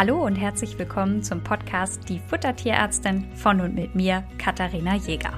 Hallo und herzlich willkommen zum Podcast Die Futtertierärztin von und mit mir, Katharina Jäger.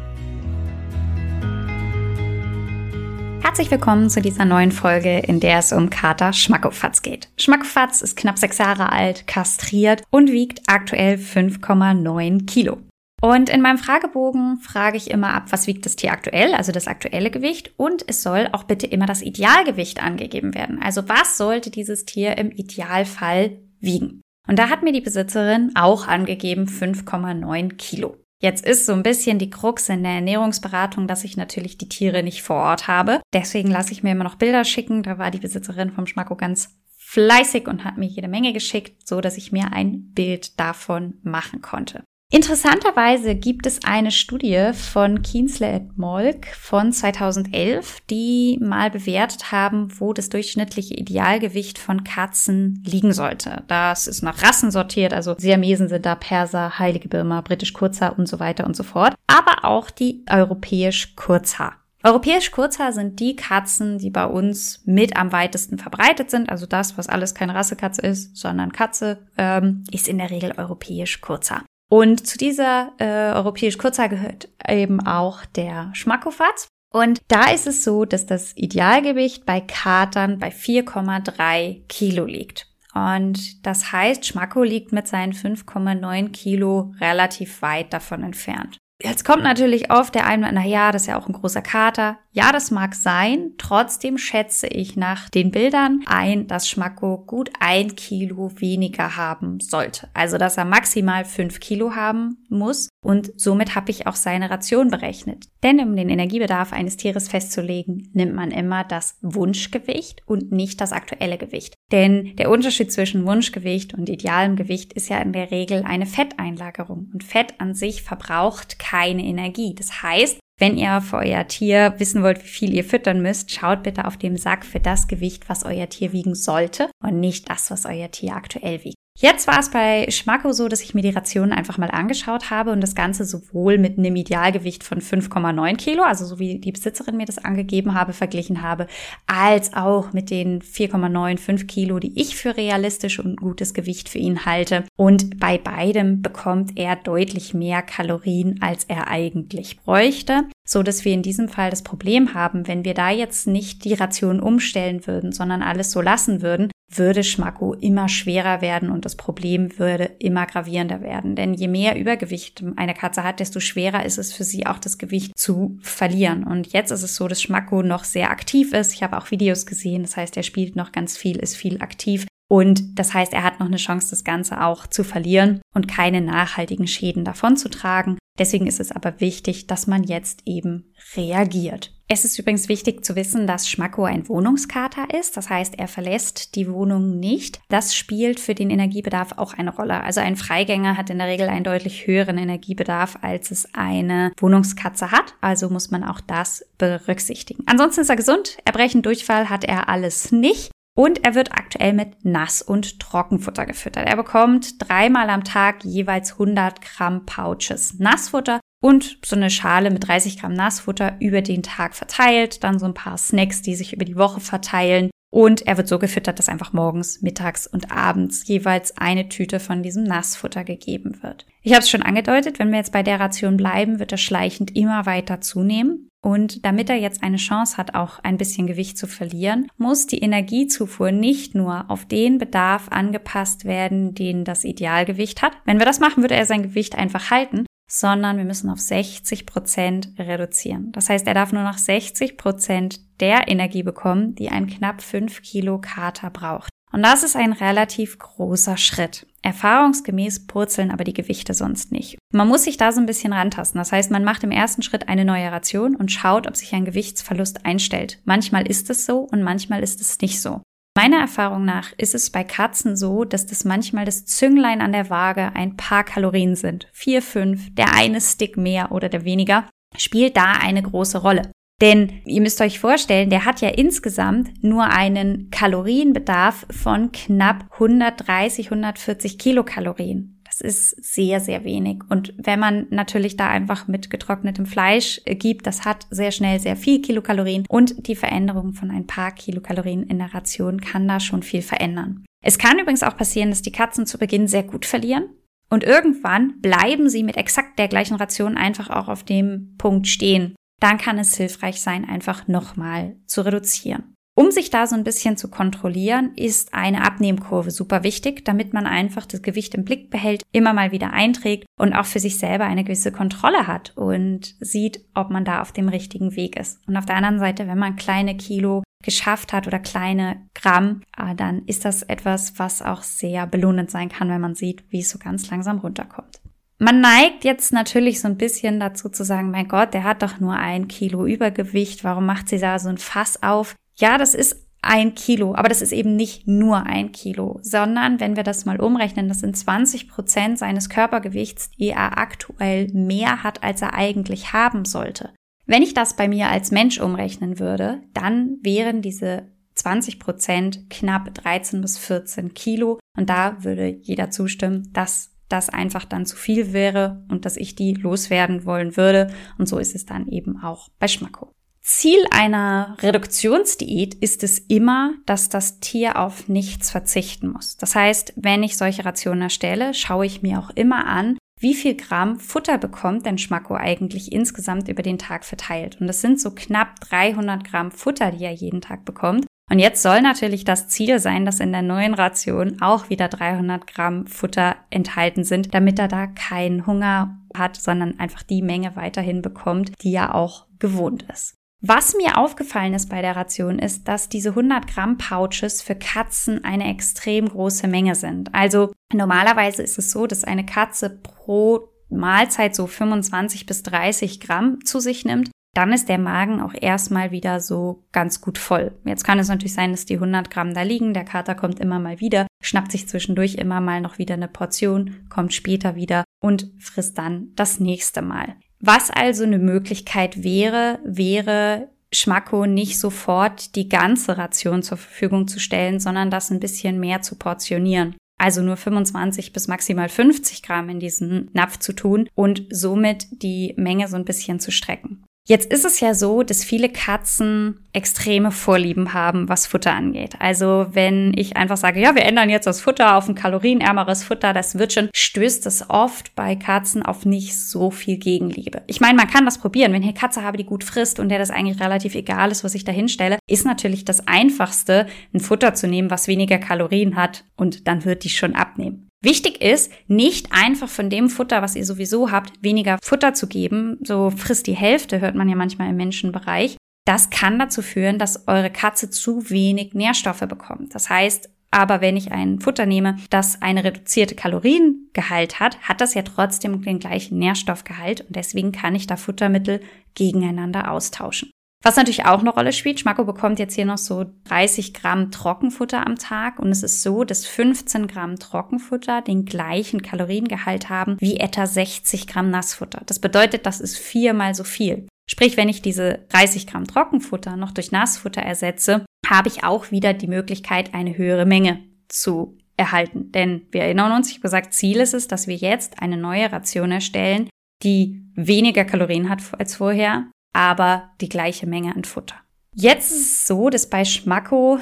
Herzlich willkommen zu dieser neuen Folge, in der es um Kater Schmackofatz geht. Schmackofatz ist knapp sechs Jahre alt, kastriert und wiegt aktuell 5,9 Kilo. Und in meinem Fragebogen frage ich immer ab, was wiegt das Tier aktuell, also das aktuelle Gewicht. Und es soll auch bitte immer das Idealgewicht angegeben werden. Also was sollte dieses Tier im Idealfall wiegen? Und da hat mir die Besitzerin auch angegeben 5,9 Kilo. Jetzt ist so ein bisschen die Krux in der Ernährungsberatung, dass ich natürlich die Tiere nicht vor Ort habe. Deswegen lasse ich mir immer noch Bilder schicken. Da war die Besitzerin vom Schmacko ganz fleißig und hat mir jede Menge geschickt, so dass ich mir ein Bild davon machen konnte. Interessanterweise gibt es eine Studie von Kienzle et Molk von 2011, die mal bewertet haben, wo das durchschnittliche Idealgewicht von Katzen liegen sollte. Das ist nach Rassen sortiert, also Siamesen sind da Perser, Heilige Birma, Britisch Kurzhaar und so weiter und so fort, aber auch die europäisch Kurzhaar. Europäisch Kurzhaar sind die Katzen, die bei uns mit am weitesten verbreitet sind. Also das, was alles keine Rassekatze ist, sondern Katze, ähm, ist in der Regel europäisch Kurzhaar. Und zu dieser äh, europäisch Kurzhaar gehört eben auch der Schmackofatz. Und da ist es so, dass das Idealgewicht bei Katern bei 4,3 Kilo liegt. Und das heißt, Schmacko liegt mit seinen 5,9 Kilo relativ weit davon entfernt. Jetzt kommt natürlich oft der Einwand, na ja, das ist ja auch ein großer Kater. Ja, das mag sein. Trotzdem schätze ich nach den Bildern ein, dass Schmacko gut ein Kilo weniger haben sollte. Also, dass er maximal fünf Kilo haben muss. Und somit habe ich auch seine Ration berechnet. Denn um den Energiebedarf eines Tieres festzulegen, nimmt man immer das Wunschgewicht und nicht das aktuelle Gewicht. Denn der Unterschied zwischen Wunschgewicht und idealem Gewicht ist ja in der Regel eine Fetteinlagerung. Und Fett an sich verbraucht keine Energie. Das heißt, wenn ihr für euer Tier wissen wollt, wie viel ihr füttern müsst, schaut bitte auf dem Sack für das Gewicht, was euer Tier wiegen sollte und nicht das, was euer Tier aktuell wiegt. Jetzt war es bei Schmacko so, dass ich mir die Rationen einfach mal angeschaut habe und das Ganze sowohl mit einem Idealgewicht von 5,9 Kilo, also so wie die Besitzerin mir das angegeben habe, verglichen habe, als auch mit den 4,95 Kilo, die ich für realistisch und gutes Gewicht für ihn halte. Und bei beidem bekommt er deutlich mehr Kalorien, als er eigentlich bräuchte so dass wir in diesem Fall das Problem haben, wenn wir da jetzt nicht die Ration umstellen würden, sondern alles so lassen würden, würde Schmacko immer schwerer werden und das Problem würde immer gravierender werden. Denn je mehr Übergewicht eine Katze hat, desto schwerer ist es für sie auch das Gewicht zu verlieren. Und jetzt ist es so, dass Schmacko noch sehr aktiv ist. Ich habe auch Videos gesehen, das heißt, er spielt noch ganz viel, ist viel aktiv. Und das heißt, er hat noch eine Chance, das Ganze auch zu verlieren und keine nachhaltigen Schäden davon zu tragen. Deswegen ist es aber wichtig, dass man jetzt eben reagiert. Es ist übrigens wichtig zu wissen, dass Schmacko ein Wohnungskater ist. Das heißt, er verlässt die Wohnung nicht. Das spielt für den Energiebedarf auch eine Rolle. Also ein Freigänger hat in der Regel einen deutlich höheren Energiebedarf, als es eine Wohnungskatze hat. Also muss man auch das berücksichtigen. Ansonsten ist er gesund. Erbrechen, Durchfall hat er alles nicht. Und er wird aktuell mit Nass- und Trockenfutter gefüttert. Er bekommt dreimal am Tag jeweils 100 Gramm Pouches Nassfutter und so eine Schale mit 30 Gramm Nassfutter über den Tag verteilt, dann so ein paar Snacks, die sich über die Woche verteilen. Und er wird so gefüttert, dass einfach morgens, mittags und abends jeweils eine Tüte von diesem Nassfutter gegeben wird. Ich habe es schon angedeutet, wenn wir jetzt bei der Ration bleiben, wird er schleichend immer weiter zunehmen. Und damit er jetzt eine Chance hat, auch ein bisschen Gewicht zu verlieren, muss die Energiezufuhr nicht nur auf den Bedarf angepasst werden, den das Idealgewicht hat. Wenn wir das machen, würde er sein Gewicht einfach halten, sondern wir müssen auf 60 Prozent reduzieren. Das heißt, er darf nur noch 60 Prozent der Energie bekommen, die ein knapp 5 Kilo Kater braucht. Und das ist ein relativ großer Schritt. Erfahrungsgemäß purzeln aber die Gewichte sonst nicht. Man muss sich da so ein bisschen rantasten. Das heißt, man macht im ersten Schritt eine neue Ration und schaut, ob sich ein Gewichtsverlust einstellt. Manchmal ist es so und manchmal ist es nicht so. Meiner Erfahrung nach ist es bei Katzen so, dass das manchmal das Zünglein an der Waage ein paar Kalorien sind. Vier, fünf, der eine Stick mehr oder der weniger, spielt da eine große Rolle. Denn ihr müsst euch vorstellen, der hat ja insgesamt nur einen Kalorienbedarf von knapp 130, 140 Kilokalorien. Das ist sehr, sehr wenig. Und wenn man natürlich da einfach mit getrocknetem Fleisch äh, gibt, das hat sehr schnell sehr viel Kilokalorien und die Veränderung von ein paar Kilokalorien in der Ration kann da schon viel verändern. Es kann übrigens auch passieren, dass die Katzen zu Beginn sehr gut verlieren und irgendwann bleiben sie mit exakt der gleichen Ration einfach auch auf dem Punkt stehen. Dann kann es hilfreich sein, einfach nochmal zu reduzieren. Um sich da so ein bisschen zu kontrollieren, ist eine Abnehmkurve super wichtig, damit man einfach das Gewicht im Blick behält, immer mal wieder einträgt und auch für sich selber eine gewisse Kontrolle hat und sieht, ob man da auf dem richtigen Weg ist. Und auf der anderen Seite, wenn man kleine Kilo geschafft hat oder kleine Gramm, äh, dann ist das etwas, was auch sehr belohnend sein kann, wenn man sieht, wie es so ganz langsam runterkommt. Man neigt jetzt natürlich so ein bisschen dazu zu sagen, mein Gott, der hat doch nur ein Kilo Übergewicht, warum macht sie da so ein Fass auf? Ja, das ist ein Kilo, aber das ist eben nicht nur ein Kilo, sondern wenn wir das mal umrechnen, das sind 20 Prozent seines Körpergewichts, die er aktuell mehr hat, als er eigentlich haben sollte. Wenn ich das bei mir als Mensch umrechnen würde, dann wären diese 20 Prozent knapp 13 bis 14 Kilo und da würde jeder zustimmen, dass das einfach dann zu viel wäre und dass ich die loswerden wollen würde und so ist es dann eben auch bei Schmacko. Ziel einer Reduktionsdiät ist es immer, dass das Tier auf nichts verzichten muss. Das heißt, wenn ich solche Rationen erstelle, schaue ich mir auch immer an, wie viel Gramm Futter bekommt denn Schmacko eigentlich insgesamt über den Tag verteilt. Und das sind so knapp 300 Gramm Futter, die er jeden Tag bekommt. Und jetzt soll natürlich das Ziel sein, dass in der neuen Ration auch wieder 300 Gramm Futter enthalten sind, damit er da keinen Hunger hat, sondern einfach die Menge weiterhin bekommt, die er auch gewohnt ist. Was mir aufgefallen ist bei der Ration ist, dass diese 100 Gramm Pouches für Katzen eine extrem große Menge sind. Also normalerweise ist es so, dass eine Katze pro Mahlzeit so 25 bis 30 Gramm zu sich nimmt. Dann ist der Magen auch erstmal wieder so ganz gut voll. Jetzt kann es natürlich sein, dass die 100 Gramm da liegen. Der Kater kommt immer mal wieder, schnappt sich zwischendurch immer mal noch wieder eine Portion, kommt später wieder und frisst dann das nächste Mal. Was also eine Möglichkeit wäre, wäre Schmacko nicht sofort die ganze Ration zur Verfügung zu stellen, sondern das ein bisschen mehr zu portionieren. Also nur 25 bis maximal 50 Gramm in diesen Napf zu tun und somit die Menge so ein bisschen zu strecken. Jetzt ist es ja so, dass viele Katzen extreme Vorlieben haben, was Futter angeht. Also wenn ich einfach sage, ja, wir ändern jetzt das Futter auf ein kalorienärmeres Futter, das wird schon, stößt es oft bei Katzen auf nicht so viel Gegenliebe. Ich meine, man kann das probieren. Wenn ich eine Katze habe, die gut frisst und der das eigentlich relativ egal ist, was ich da hinstelle, ist natürlich das Einfachste, ein Futter zu nehmen, was weniger Kalorien hat und dann wird die schon abnehmen. Wichtig ist, nicht einfach von dem Futter, was ihr sowieso habt, weniger Futter zu geben. So frisst die Hälfte, hört man ja manchmal im Menschenbereich. Das kann dazu führen, dass eure Katze zu wenig Nährstoffe bekommt. Das heißt, aber wenn ich ein Futter nehme, das eine reduzierte Kaloriengehalt hat, hat das ja trotzdem den gleichen Nährstoffgehalt und deswegen kann ich da Futtermittel gegeneinander austauschen. Was natürlich auch eine Rolle spielt, Schmacko bekommt jetzt hier noch so 30 Gramm Trockenfutter am Tag und es ist so, dass 15 Gramm Trockenfutter den gleichen Kaloriengehalt haben wie etwa 60 Gramm Nassfutter. Das bedeutet, das ist viermal so viel. Sprich, wenn ich diese 30 Gramm Trockenfutter noch durch Nassfutter ersetze, habe ich auch wieder die Möglichkeit, eine höhere Menge zu erhalten. Denn wir erinnern uns, ich habe gesagt, Ziel ist es, dass wir jetzt eine neue Ration erstellen, die weniger Kalorien hat als vorher, aber die gleiche Menge an Futter. Jetzt ist es so, dass bei Schmacko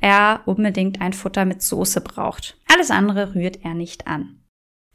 er unbedingt ein Futter mit Soße braucht. Alles andere rührt er nicht an.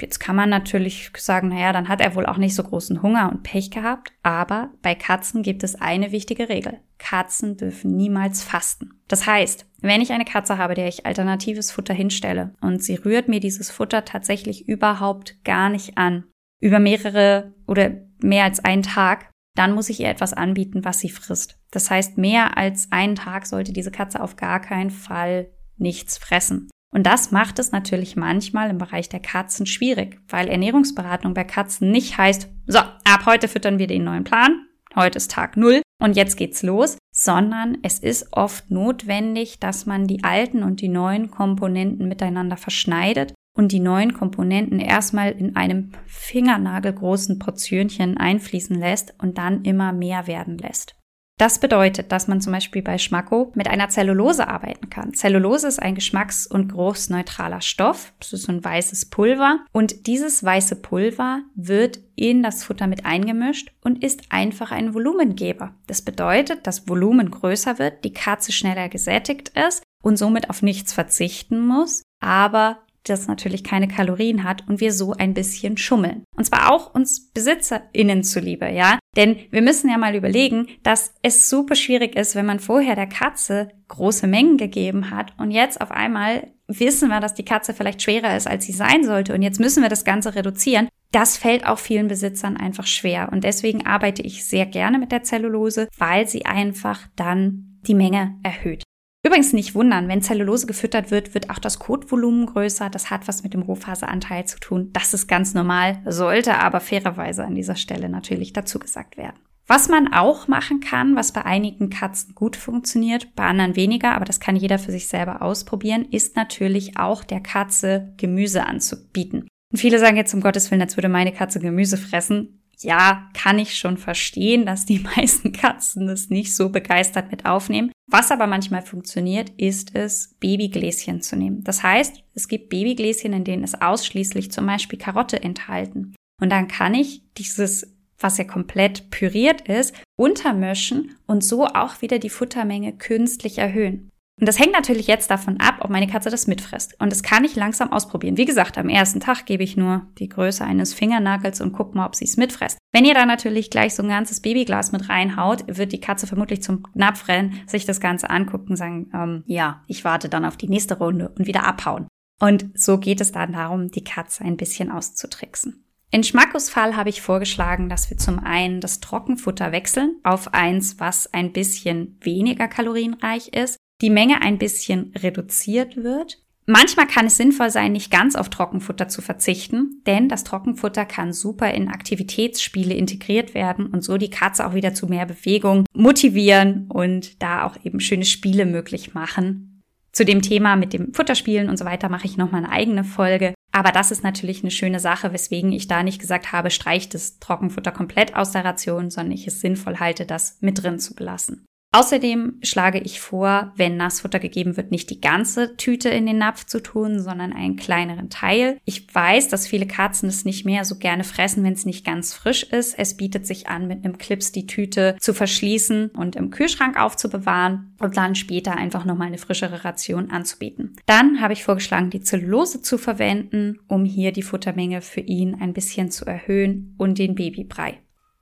Jetzt kann man natürlich sagen, naja, dann hat er wohl auch nicht so großen Hunger und Pech gehabt, aber bei Katzen gibt es eine wichtige Regel. Katzen dürfen niemals fasten. Das heißt, wenn ich eine Katze habe, der ich alternatives Futter hinstelle und sie rührt mir dieses Futter tatsächlich überhaupt gar nicht an, über mehrere oder mehr als einen Tag, dann muss ich ihr etwas anbieten, was sie frisst. Das heißt, mehr als einen Tag sollte diese Katze auf gar keinen Fall nichts fressen. Und das macht es natürlich manchmal im Bereich der Katzen schwierig, weil Ernährungsberatung bei Katzen nicht heißt, so, ab heute füttern wir den neuen Plan, heute ist Tag Null und jetzt geht's los, sondern es ist oft notwendig, dass man die alten und die neuen Komponenten miteinander verschneidet und die neuen Komponenten erstmal in einem fingernagelgroßen Portionchen einfließen lässt und dann immer mehr werden lässt. Das bedeutet, dass man zum Beispiel bei Schmacko mit einer Zellulose arbeiten kann. Zellulose ist ein geschmacks- und geruchsneutraler Stoff. Das ist ein weißes Pulver. Und dieses weiße Pulver wird in das Futter mit eingemischt und ist einfach ein Volumengeber. Das bedeutet, dass Volumen größer wird, die Katze schneller gesättigt ist und somit auf nichts verzichten muss, aber das natürlich keine Kalorien hat und wir so ein bisschen schummeln. Und zwar auch uns BesitzerInnen zuliebe, ja. Denn wir müssen ja mal überlegen, dass es super schwierig ist, wenn man vorher der Katze große Mengen gegeben hat und jetzt auf einmal wissen wir, dass die Katze vielleicht schwerer ist, als sie sein sollte und jetzt müssen wir das Ganze reduzieren. Das fällt auch vielen Besitzern einfach schwer und deswegen arbeite ich sehr gerne mit der Zellulose, weil sie einfach dann die Menge erhöht. Übrigens nicht wundern, wenn Zellulose gefüttert wird, wird auch das Kotvolumen größer. Das hat was mit dem Rohfaseranteil zu tun. Das ist ganz normal, sollte aber fairerweise an dieser Stelle natürlich dazu gesagt werden. Was man auch machen kann, was bei einigen Katzen gut funktioniert, bei anderen weniger, aber das kann jeder für sich selber ausprobieren, ist natürlich auch der Katze Gemüse anzubieten. Und viele sagen jetzt um Gottes Willen, als würde meine Katze Gemüse fressen ja, kann ich schon verstehen, dass die meisten Katzen das nicht so begeistert mit aufnehmen. Was aber manchmal funktioniert, ist es, Babygläschen zu nehmen. Das heißt, es gibt Babygläschen, in denen es ausschließlich zum Beispiel Karotte enthalten. Und dann kann ich dieses, was ja komplett püriert ist, untermischen und so auch wieder die Futtermenge künstlich erhöhen. Und das hängt natürlich jetzt davon ab, ob meine Katze das mitfrisst. Und das kann ich langsam ausprobieren. Wie gesagt, am ersten Tag gebe ich nur die Größe eines Fingernagels und gucke mal, ob sie es mitfrisst. Wenn ihr da natürlich gleich so ein ganzes Babyglas mit reinhaut, wird die Katze vermutlich zum Napf rennen, sich das Ganze angucken sagen, ähm, ja, ich warte dann auf die nächste Runde und wieder abhauen. Und so geht es dann darum, die Katze ein bisschen auszutricksen. In Schmackos Fall habe ich vorgeschlagen, dass wir zum einen das Trockenfutter wechseln auf eins, was ein bisschen weniger kalorienreich ist die Menge ein bisschen reduziert wird. Manchmal kann es sinnvoll sein, nicht ganz auf Trockenfutter zu verzichten, denn das Trockenfutter kann super in Aktivitätsspiele integriert werden und so die Katze auch wieder zu mehr Bewegung motivieren und da auch eben schöne Spiele möglich machen. Zu dem Thema mit dem Futterspielen und so weiter mache ich nochmal eine eigene Folge. Aber das ist natürlich eine schöne Sache, weswegen ich da nicht gesagt habe, streicht das Trockenfutter komplett aus der Ration, sondern ich es sinnvoll halte, das mit drin zu belassen. Außerdem schlage ich vor, wenn Nassfutter gegeben wird, nicht die ganze Tüte in den Napf zu tun, sondern einen kleineren Teil. Ich weiß, dass viele Katzen es nicht mehr so gerne fressen, wenn es nicht ganz frisch ist. Es bietet sich an, mit einem Clips die Tüte zu verschließen und im Kühlschrank aufzubewahren und dann später einfach nochmal eine frischere Ration anzubieten. Dann habe ich vorgeschlagen, die Zellulose zu verwenden, um hier die Futtermenge für ihn ein bisschen zu erhöhen und den Babybrei.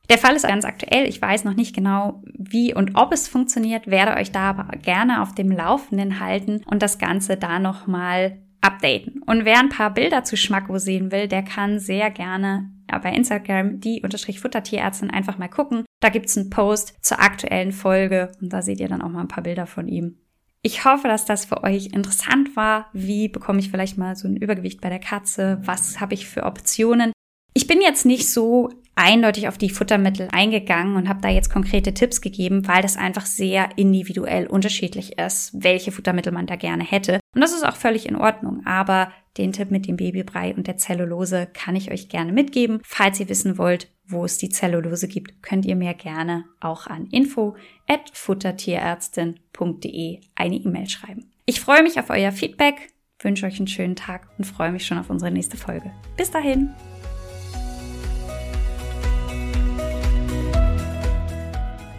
Der Fall ist ganz aktuell. Ich weiß noch nicht genau, wie und ob es funktioniert, werde euch da aber gerne auf dem Laufenden halten und das Ganze da nochmal updaten. Und wer ein paar Bilder zu Schmacko sehen will, der kann sehr gerne bei Instagram die unterstrich Futtertierärztin einfach mal gucken. Da gibt's einen Post zur aktuellen Folge und da seht ihr dann auch mal ein paar Bilder von ihm. Ich hoffe, dass das für euch interessant war. Wie bekomme ich vielleicht mal so ein Übergewicht bei der Katze? Was habe ich für Optionen? Ich bin jetzt nicht so eindeutig auf die Futtermittel eingegangen und habe da jetzt konkrete Tipps gegeben, weil das einfach sehr individuell unterschiedlich ist, welche Futtermittel man da gerne hätte. Und das ist auch völlig in Ordnung. Aber den Tipp mit dem Babybrei und der Zellulose kann ich euch gerne mitgeben. Falls ihr wissen wollt, wo es die Zellulose gibt, könnt ihr mir gerne auch an info at futtertierärztin.de eine E-Mail schreiben. Ich freue mich auf euer Feedback, wünsche euch einen schönen Tag und freue mich schon auf unsere nächste Folge. Bis dahin!